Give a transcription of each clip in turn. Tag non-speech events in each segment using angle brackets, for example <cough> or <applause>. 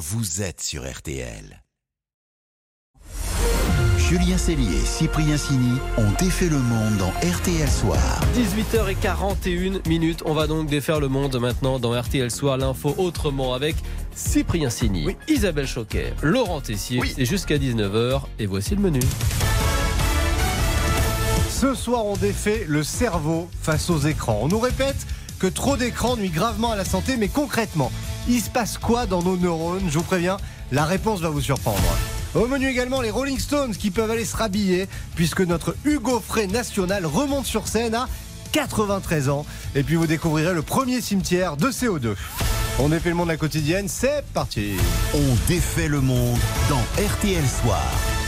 vous êtes sur RTL. Julien Cellier et Cyprien Sini ont défait le monde dans RTL Soir. 18h41 minutes. On va donc défaire le monde maintenant dans RTL Soir. L'info autrement avec Cyprien Sini, Isabelle Choquet, Laurent Tessier. C'est jusqu'à 19h et voici le menu. Ce soir, on défait le cerveau face aux écrans. On nous répète que trop d'écrans nuit gravement à la santé, mais concrètement, il se passe quoi dans nos neurones Je vous préviens, la réponse va vous surprendre. Au menu également les Rolling Stones qui peuvent aller se rhabiller puisque notre Hugo Frey national remonte sur scène à 93 ans. Et puis vous découvrirez le premier cimetière de CO2. On défait le monde la quotidienne, c'est parti. On défait le monde dans RTL Soir.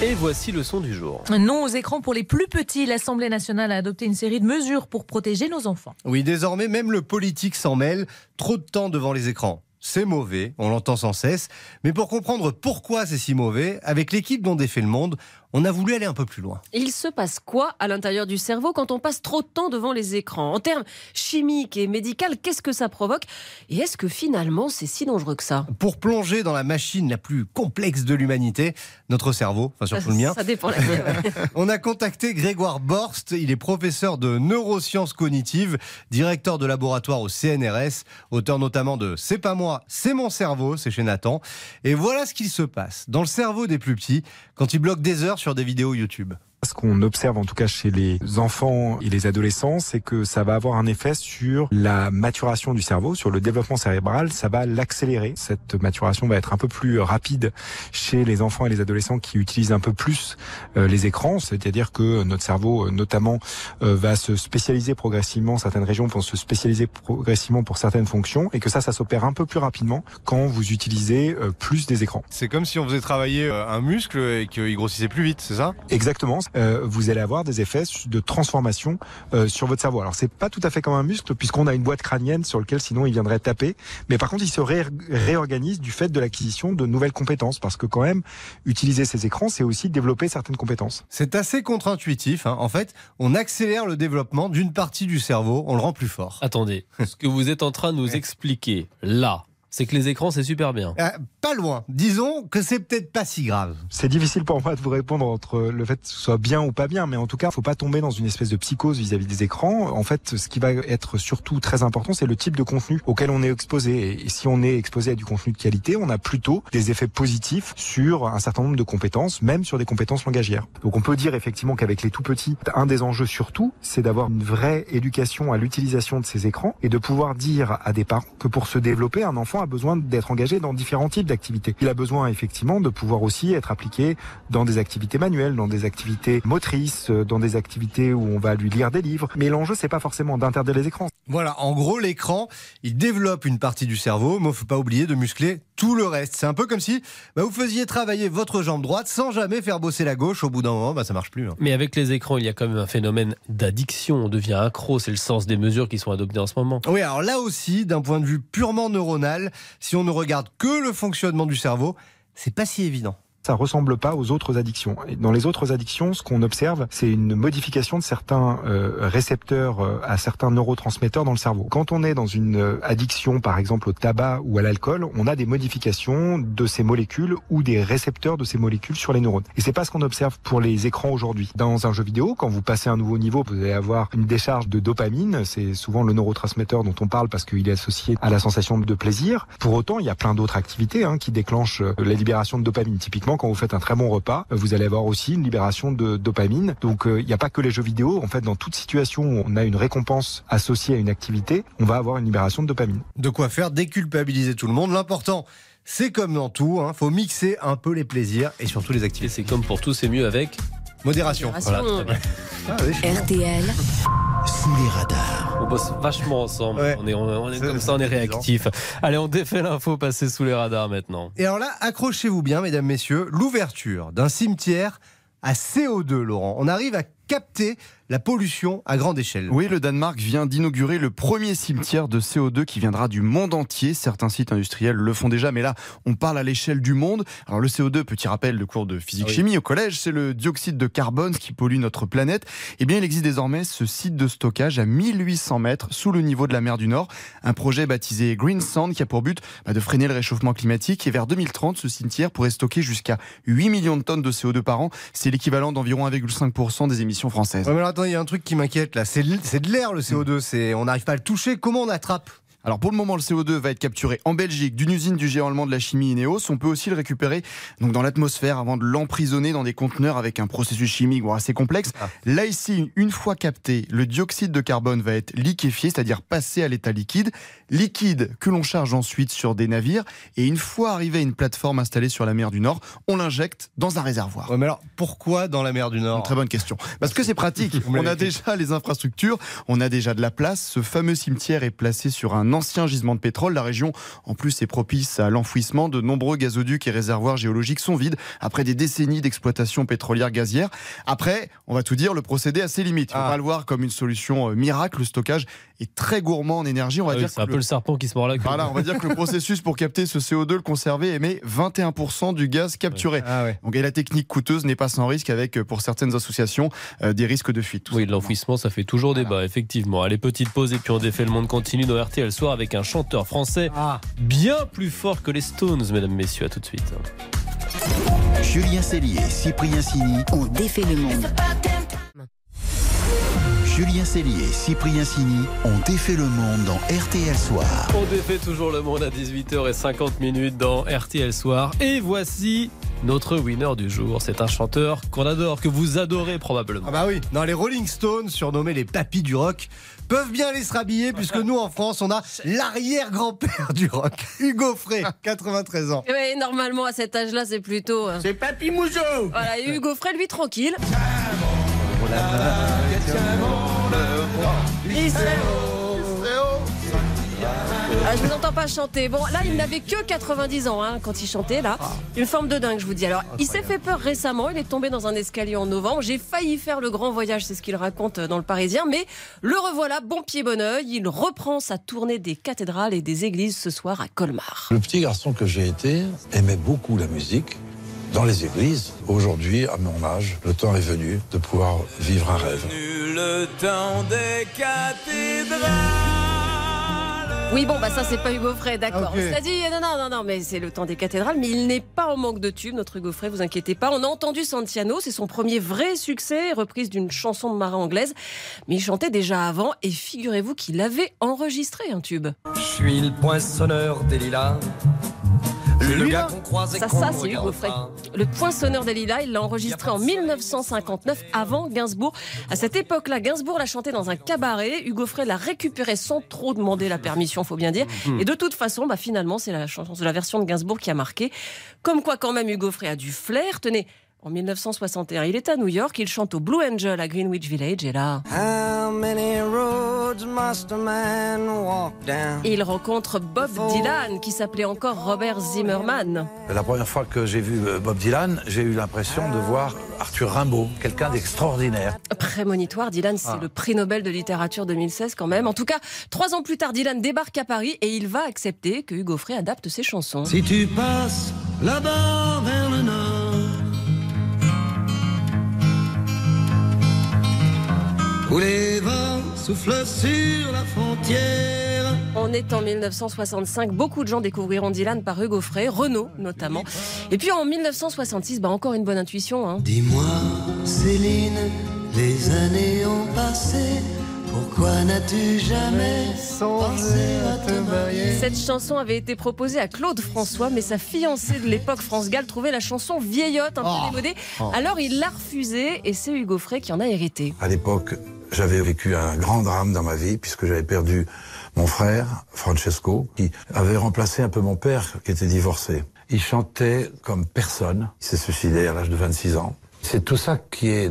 Et voici le son du jour. Non aux écrans pour les plus petits. L'Assemblée nationale a adopté une série de mesures pour protéger nos enfants. Oui, désormais, même le politique s'en mêle. Trop de temps devant les écrans c'est mauvais, on l'entend sans cesse. Mais pour comprendre pourquoi c'est si mauvais, avec l'équipe dont défait le monde, on a voulu aller un peu plus loin. Il se passe quoi à l'intérieur du cerveau quand on passe trop de temps devant les écrans? En termes chimiques et médicaux, qu'est-ce que ça provoque? Et est-ce que finalement c'est si dangereux que ça? Pour plonger dans la machine la plus complexe de l'humanité, notre cerveau, enfin surtout le mien. Ça dépend la <laughs> On a contacté Grégoire Borst, il est professeur de neurosciences cognitives, directeur de laboratoire au CNRS, auteur notamment de C'est pas moi, c'est mon cerveau, c'est chez Nathan. Et voilà ce qu'il se passe dans le cerveau des plus petits quand ils bloquent des heures sur des vidéos YouTube. Ce qu'on observe en tout cas chez les enfants et les adolescents, c'est que ça va avoir un effet sur la maturation du cerveau, sur le développement cérébral, ça va l'accélérer. Cette maturation va être un peu plus rapide chez les enfants et les adolescents qui utilisent un peu plus euh, les écrans, c'est-à-dire que notre cerveau euh, notamment euh, va se spécialiser progressivement, certaines régions vont se spécialiser progressivement pour certaines fonctions et que ça, ça s'opère un peu plus rapidement quand vous utilisez plus des écrans. C'est comme si on faisait travailler un muscle et qu'il grossissait plus vite, c'est ça? Exactement. Euh, vous allez avoir des effets de transformation euh, sur votre cerveau. Alors c'est pas tout à fait comme un muscle puisqu'on a une boîte crânienne sur lequel sinon il viendrait taper, mais par contre il se réorganise du fait de l'acquisition de nouvelles compétences parce que quand même utiliser ces écrans c'est aussi développer certaines compétences. C'est assez contre-intuitif. Hein. En fait, on accélère le développement d'une partie du cerveau, on le rend plus fort. Attendez, ce que vous êtes en train de nous expliquer là, c'est que les écrans, c'est super bien. Euh, pas loin. Disons que c'est peut-être pas si grave. C'est difficile pour moi de vous répondre entre le fait que ce soit bien ou pas bien, mais en tout cas, il faut pas tomber dans une espèce de psychose vis-à-vis des écrans. En fait, ce qui va être surtout très important, c'est le type de contenu auquel on est exposé. Et si on est exposé à du contenu de qualité, on a plutôt des effets positifs sur un certain nombre de compétences, même sur des compétences langagières. Donc on peut dire effectivement qu'avec les tout petits, un des enjeux surtout, c'est d'avoir une vraie éducation à l'utilisation de ces écrans et de pouvoir dire à des parents que pour se développer, un enfant a besoin d'être engagé dans différents types d'activités. Il a besoin effectivement de pouvoir aussi être appliqué dans des activités manuelles, dans des activités motrices, euh, dans des activités où on va lui lire des livres. Mais l'enjeu, c'est pas forcément d'interdire les écrans. Voilà, en gros, l'écran, il développe une partie du cerveau, mais il faut pas oublier de muscler tout le reste. C'est un peu comme si bah, vous faisiez travailler votre jambe droite sans jamais faire bosser la gauche. Au bout d'un moment, bah, ça marche plus. Hein. Mais avec les écrans, il y a quand même un phénomène d'addiction. On devient accro. C'est le sens des mesures qui sont adoptées en ce moment. Oui, alors là aussi, d'un point de vue purement neuronal, si on ne regarde que le fonctionnement du cerveau, c'est pas si évident ça ressemble pas aux autres addictions. Dans les autres addictions, ce qu'on observe, c'est une modification de certains euh, récepteurs euh, à certains neurotransmetteurs dans le cerveau. Quand on est dans une euh, addiction, par exemple au tabac ou à l'alcool, on a des modifications de ces molécules ou des récepteurs de ces molécules sur les neurones. Et c'est pas ce qu'on observe pour les écrans aujourd'hui. Dans un jeu vidéo, quand vous passez un nouveau niveau, vous allez avoir une décharge de dopamine. C'est souvent le neurotransmetteur dont on parle parce qu'il est associé à la sensation de plaisir. Pour autant, il y a plein d'autres activités hein, qui déclenchent la libération de dopamine. Typiquement, quand vous faites un très bon repas, vous allez avoir aussi une libération de dopamine. Donc euh, il n'y a pas que les jeux vidéo. En fait, dans toute situation où on a une récompense associée à une activité, on va avoir une libération de dopamine. De quoi faire déculpabiliser tout le monde. L'important, c'est comme dans tout, il hein, faut mixer un peu les plaisirs et surtout les activités. C'est comme pour tout, c'est mieux avec modération. Voilà, ah RTL sous les radars. On bosse vachement ensemble. On est, on est comme ça, on est réactif. Allez, on défait l'info, passer sous les radars maintenant. Et alors là, accrochez-vous bien, mesdames, messieurs, l'ouverture d'un cimetière à CO2, Laurent. On arrive à capter la pollution à grande échelle. Oui, le Danemark vient d'inaugurer le premier cimetière de CO2 qui viendra du monde entier. Certains sites industriels le font déjà, mais là, on parle à l'échelle du monde. Alors le CO2, petit rappel de cours de physique-chimie au collège, c'est le dioxyde de carbone qui pollue notre planète. Eh bien, il existe désormais ce site de stockage à 1800 mètres sous le niveau de la mer du Nord. Un projet baptisé Green Sand qui a pour but bah, de freiner le réchauffement climatique. Et vers 2030, ce cimetière pourrait stocker jusqu'à 8 millions de tonnes de CO2 par an. C'est l'équivalent d'environ 1,5% des émissions françaises. Ouais, il y a un truc qui m'inquiète là. C'est de l'air le CO2. C'est, on n'arrive pas à le toucher. Comment on attrape? Alors pour le moment, le CO2 va être capturé en Belgique d'une usine du géant allemand de la chimie Ineos. On peut aussi le récupérer donc dans l'atmosphère avant de l'emprisonner dans des conteneurs avec un processus chimique assez complexe. Ah. Là ici, une fois capté, le dioxyde de carbone va être liquéfié, c'est-à-dire passé à l'état liquide, liquide que l'on charge ensuite sur des navires et une fois arrivé à une plateforme installée sur la mer du Nord, on l'injecte dans un réservoir. mais alors pourquoi dans la mer du Nord? Très bonne question. Parce que c'est pratique. on a déjà les infrastructures, on a déjà de la place. Ce fameux cimetière est placé sur un ancien gisement de pétrole. La région, en plus, est propice à l'enfouissement. De nombreux gazoducs et réservoirs géologiques sont vides après des décennies d'exploitation pétrolière gazière. Après, on va tout dire, le procédé a ses limites. On va ah. le voir comme une solution euh, miracle. Le stockage est très gourmand en énergie. On va ah dire c'est un peu le serpent qui se mord la queue. Voilà, on va dire que le processus pour capter ce CO2, le conserver, émet 21% du gaz capturé. Ah Donc, et la technique coûteuse n'est pas sans risque avec, euh, pour certaines associations, euh, des risques de fuite. Oui, l'enfouissement, ça fait toujours débat, effectivement. Allez, petite pause et puis on défait le monde continue dans RTL Soir avec un chanteur français ah. bien plus fort que les Stones, mesdames, messieurs. À tout de suite. Julien Cellier, Cyprien Sini ont défait le monde. Julien Cellier et Cyprien Sini ont défait le monde dans RTL Soir. On défait toujours le monde à 18h50 dans RTL Soir. Et voici notre winner du jour. C'est un chanteur qu'on adore, que vous adorez probablement. Ah bah oui, dans les Rolling Stones, surnommés les papis du rock, peuvent bien aller se rhabiller puisque nous en France, on a l'arrière-grand-père du rock, <laughs> Hugo Frey, <laughs> 93 ans. Oui, normalement à cet âge-là, c'est plutôt. Euh, c'est Papy Mougeot Voilà, et Hugo Frey, lui, tranquille. Ah, je vous entends pas chanter. Bon, là, il n'avait que 90 ans hein, quand il chantait, là. Une forme de dingue, je vous dis. Alors, il s'est fait peur récemment. Il est tombé dans un escalier en novembre. J'ai failli faire le grand voyage, c'est ce qu'il raconte dans le Parisien. Mais le revoilà, bon pied, bon oeil. Il reprend sa tournée des cathédrales et des églises ce soir à Colmar. Le petit garçon que j'ai été aimait beaucoup la musique dans les églises. Aujourd'hui, à mon âge, le temps est venu de pouvoir vivre un rêve. Le temps des cathédrales. Oui, bon, bah ça, c'est pas Hugo Frey, d'accord. Okay. Cela dit, non, non, non, non, mais c'est le temps des cathédrales, mais il n'est pas en manque de tubes, notre Hugo Frey, vous inquiétez pas. On a entendu Santiano, c'est son premier vrai succès, reprise d'une chanson de marin anglaise, mais il chantait déjà avant, et figurez-vous qu'il avait enregistré un tube. Je suis le poinçonneur des lilas. Le gars Ça, ça c'est Hugo Frey. Le poinçonneur des lilas, il l'a enregistré en 1959 avant Gainsbourg. À cette époque-là, Gainsbourg l'a chanté dans un cabaret. Hugo Frey l'a récupéré sans trop demander la permission, faut bien dire. Mhm. Et de toute façon, bah, finalement, c'est la chanson de la version de Gainsbourg qui a marqué. Comme quoi, quand même, Hugo Frey a du flair. Tenez, en 1961, il est à New York, il chante au Blue Angel à Greenwich Village et là. Il rencontre Bob Dylan qui s'appelait encore Robert Zimmerman. La première fois que j'ai vu euh, Bob Dylan, j'ai eu l'impression de voir Arthur Rimbaud, quelqu'un d'extraordinaire. Prémonitoire, Dylan, c'est ah. le prix Nobel de littérature 2016 quand même. En tout cas, trois ans plus tard, Dylan débarque à Paris et il va accepter que Hugo Frey adapte ses chansons. Si tu passes là-bas vers le nord où les vents soufflent sur la frontière. On est en 1965, beaucoup de gens découvriront Dylan par Hugo Frey, Renault notamment. Et puis en 1966, bah encore une bonne intuition. Hein. Dis-moi, Céline, les années ont passé. Pourquoi n'as-tu jamais pensé à te marier? Cette chanson avait été proposée à Claude François, mais sa fiancée de l'époque, France Gall, trouvait la chanson vieillotte, un peu oh. démodée. Oh. Alors il l'a refusée et c'est Hugo Frey qui en a hérité. À l'époque, j'avais vécu un grand drame dans ma vie puisque j'avais perdu mon frère, Francesco, qui avait remplacé un peu mon père qui était divorcé. Il chantait comme personne. Il s'est suicidé à l'âge de 26 ans. C'est tout ça qui est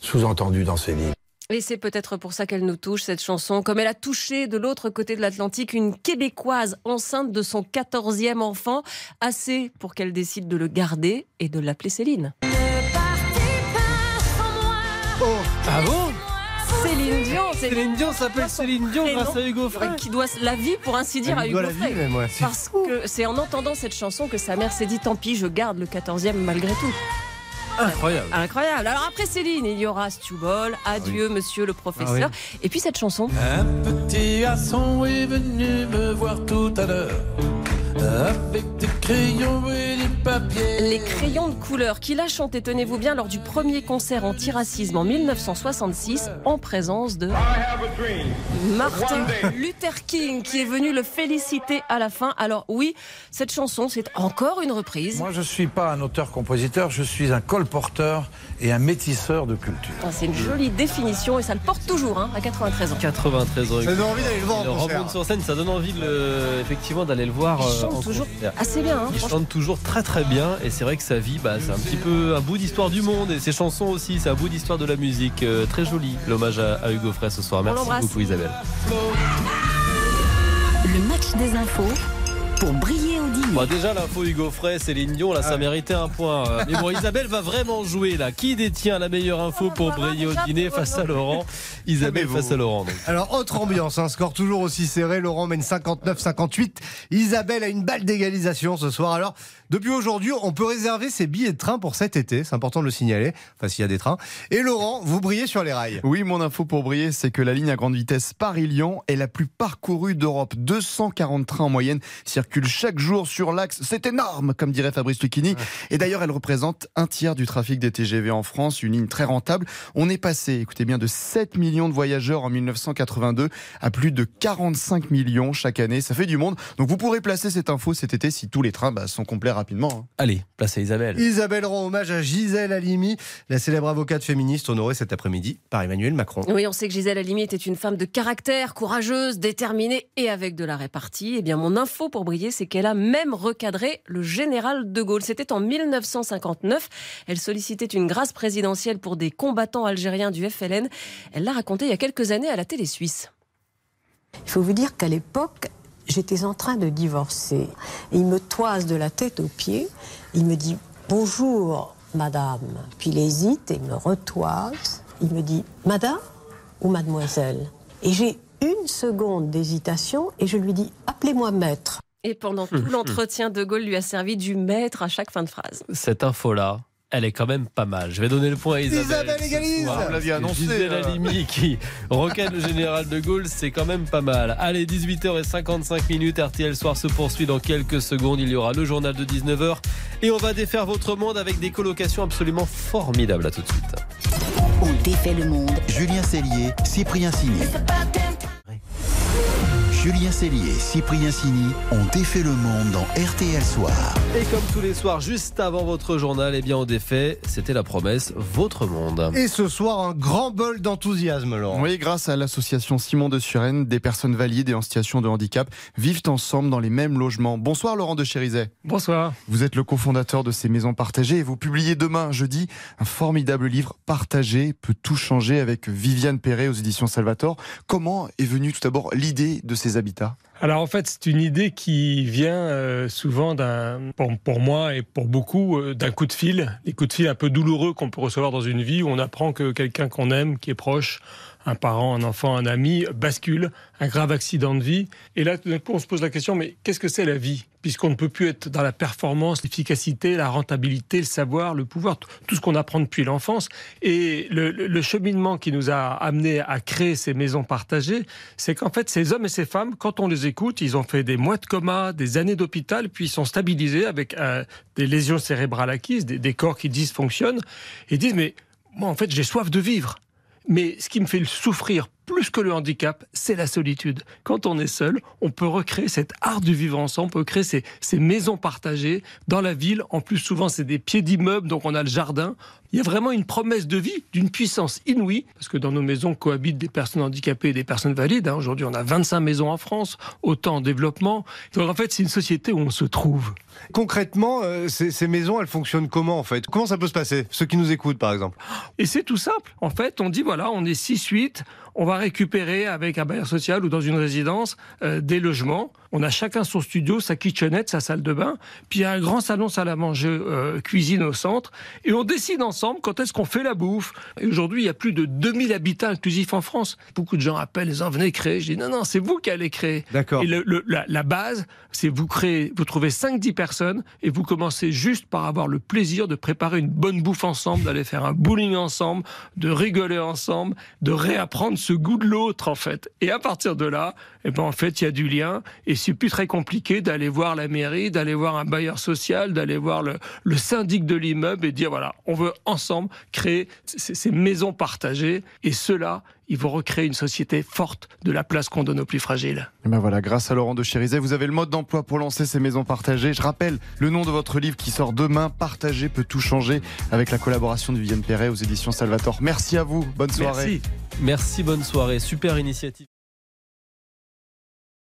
sous-entendu dans ses livres. Et c'est peut-être pour ça qu'elle nous touche, cette chanson, comme elle a touché de l'autre côté de l'Atlantique une Québécoise enceinte de son 14e enfant, assez pour qu'elle décide de le garder et de l'appeler Céline. Oh, ah bon? Céline Dion. Céline Dion s'appelle Céline Dion grâce à Hugo Frey. Qui doit la vie, pour ainsi dire, à Hugo Frey. Parce que c'est en entendant cette chanson que sa mère s'est dit tant pis, je garde le 14e malgré tout. Incroyable. Incroyable. Alors après Céline, il y aura Stubol, Adieu Monsieur le professeur. Ah Et puis cette chanson. Un petit garçon est venu me voir tout à l'heure avec des crayons et Les crayons de couleur qu'il a chanté, tenez-vous bien, lors du premier concert anti-racisme en 1966 en présence de Martin Luther King qui est venu le féliciter à la fin. Alors oui, cette chanson, c'est encore une reprise. Moi, je suis pas un auteur-compositeur, je suis un colporteur et un métisseur de culture. Ah, c'est une jolie définition et ça le porte toujours hein, à 93 ans. 93 ans. Ça donne envie d'aller le voir en concert. sur scène, ça donne envie effectivement d'aller le voir. Euh, toujours assez bien. Hein, il chante toujours très très bien et c'est vrai que sa vie, bah, c'est un petit peu un bout d'histoire du monde et ses chansons aussi, c'est un bout d'histoire de la musique. Euh, très joli l'hommage à, Hugo Frey ce soir. Merci beaucoup Isabelle. Le match des infos pour briller au dîner. Bah déjà l'info Hugo Frey, Céline Dion, là ça méritait un point. Euh, mais bon, Isabelle va vraiment jouer là. Qui détient la meilleure info pour briller au dîner face à Laurent? Isabelle face à Laurent. Alors autre ambiance, un score toujours aussi serré. Laurent mène 59-58. Isabelle a une balle d'égalisation ce soir. Alors depuis aujourd'hui, on peut réserver ses billets de train pour cet été. C'est important de le signaler. Enfin, s'il y a des trains. Et Laurent, vous brillez sur les rails. Oui, mon info pour briller, c'est que la ligne à grande vitesse Paris-Lyon est la plus parcourue d'Europe. 240 trains en moyenne circulent chaque jour sur l'axe. C'est énorme, comme dirait Fabrice Lucchini. Et d'ailleurs, elle représente un tiers du trafic des TGV en France. Une ligne très rentable. On est passé, écoutez bien, de 7 millions de voyageurs en 1982 à plus de 45 millions chaque année. Ça fait du monde. Donc vous pourrez placer cette info cet été si tous les trains bah, sont complets rapidement. Hein. Allez, place à Isabelle. Isabelle rend hommage à Gisèle Halimi, la célèbre avocate féministe honorée cet après-midi par Emmanuel Macron. Oui, on sait que Gisèle Halimi était une femme de caractère, courageuse, déterminée et avec de la répartie. Eh bien, mon info pour briller, c'est qu'elle a même recadré le général de Gaulle. C'était en 1959. Elle sollicitait une grâce présidentielle pour des combattants algériens du FLN. Elle l'a raconté il y a quelques années à la télé suisse. Il faut vous dire qu'à l'époque, J'étais en train de divorcer. Il me toise de la tête aux pieds. Il me dit Bonjour, madame. Puis il hésite et me retoise. Il me dit Madame ou mademoiselle? Et j'ai une seconde d'hésitation et je lui dis Appelez-moi maître. Et pendant tout <laughs> l'entretien, De Gaulle lui a servi du maître à chaque fin de phrase. Cette info-là, elle est quand même pas mal. Je vais donner le point à Isabelle. Isabelle égalise Vous l'aviez annoncé. Gisèle euh. Halimi qui requête le général de Gaulle, c'est quand même pas mal. Allez, 18h55 minutes, RTL Soir se poursuit dans quelques secondes. Il y aura le journal de 19h et on va défaire votre monde avec des colocations absolument formidables. À tout de suite. On défait le monde. Julien Cellier, Cyprien Signé. Julien Cellier et Cyprien Sini ont défait le monde dans RTL Soir. Et comme tous les soirs, juste avant votre journal, eh bien on défait, c'était la promesse, votre monde. Et ce soir, un grand bol d'enthousiasme, Laurent. Oui, grâce à l'association Simon de Suresnes, des personnes valides et en situation de handicap vivent ensemble dans les mêmes logements. Bonsoir Laurent de Chérizet. Bonsoir. Vous êtes le cofondateur de ces maisons partagées et vous publiez demain, jeudi, un formidable livre Partagé peut tout changer avec Viviane Perret aux éditions Salvator. Comment est venue tout d'abord l'idée de ces alors en fait, c'est une idée qui vient euh, souvent d'un, pour, moi et pour beaucoup, euh, d'un coup de fil, des coups de fil un peu douloureux qu'on peut recevoir dans une vie où on apprend que quelqu'un qu'on aime, qui est proche, un parent, un enfant, un ami bascule, un grave accident de vie. Et là, tout d'un coup, on se pose la question, mais qu'est-ce que c'est la vie? Puisqu'on ne peut plus être dans la performance, l'efficacité, la rentabilité, le savoir, le pouvoir, tout ce qu'on apprend depuis l'enfance. Et le, cheminement qui nous a amené à créer ces maisons partagées, c'est qu'en fait, ces hommes et ces femmes, quand on les écoute, ils ont fait des mois de coma, des années d'hôpital, puis ils sont stabilisés avec euh, des lésions cérébrales acquises, des, des corps qui dysfonctionnent, et disent, mais moi, en fait, j'ai soif de vivre. Mais ce qui me fait souffrir plus que le handicap, c'est la solitude. Quand on est seul, on peut recréer cet art du vivre ensemble, on peut créer ces, maisons partagées dans la ville. En plus, souvent, c'est des pieds d'immeubles, donc on a le jardin. Il y a vraiment une promesse de vie d'une puissance inouïe, parce que dans nos maisons cohabitent des personnes handicapées et des personnes valides. Hein. Aujourd'hui, on a 25 maisons en France, autant en développement. Donc en fait, c'est une société où on se trouve. Concrètement, euh, ces, ces, maisons, elles fonctionnent comment en fait? Comment ça peut se passer? Ceux qui nous écoutent, par exemple. Et c'est tout simple. En fait, on dit voilà, on est 6-8, on va récupérer avec un bailleur social ou dans une résidence euh, des logements. On a chacun son studio, sa kitchenette, sa salle de bain, puis il y a un grand salon salle à manger, euh, cuisine au centre, et on décide ensemble ensemble quand est-ce qu'on fait la bouffe? Aujourd'hui, il y a plus de 2000 habitats inclusifs en France. Beaucoup de gens appellent, les gens venez créer. Je dis non, non, c'est vous qui allez créer. D'accord. Et le, la, la, base, c'est vous créez, vous trouvez 5-10 personnes et vous commencez juste par avoir le plaisir de préparer une bonne bouffe ensemble, d'aller faire un bowling ensemble, de rigoler ensemble, de réapprendre ce goût de l'autre en fait. Et à partir de là, eh ben en fait, il y a du lien et c'est plus très compliqué d'aller voir la mairie, d'aller voir un bailleur social, d'aller voir le, le syndic de l'immeuble et dire voilà, on veut ensemble créer ces maisons partagées et cela ils vont recréer une société forte de la place qu'on donne aux plus fragiles. Et ben voilà, grâce à Laurent de Chérizet, vous avez le mode d'emploi pour lancer ces maisons partagées. Je rappelle le nom de votre livre qui sort demain, Partager peut tout changer, avec la collaboration de Vivienne Perret aux éditions Salvatore. Merci à vous, bonne soirée. Merci, Merci bonne soirée, super initiative.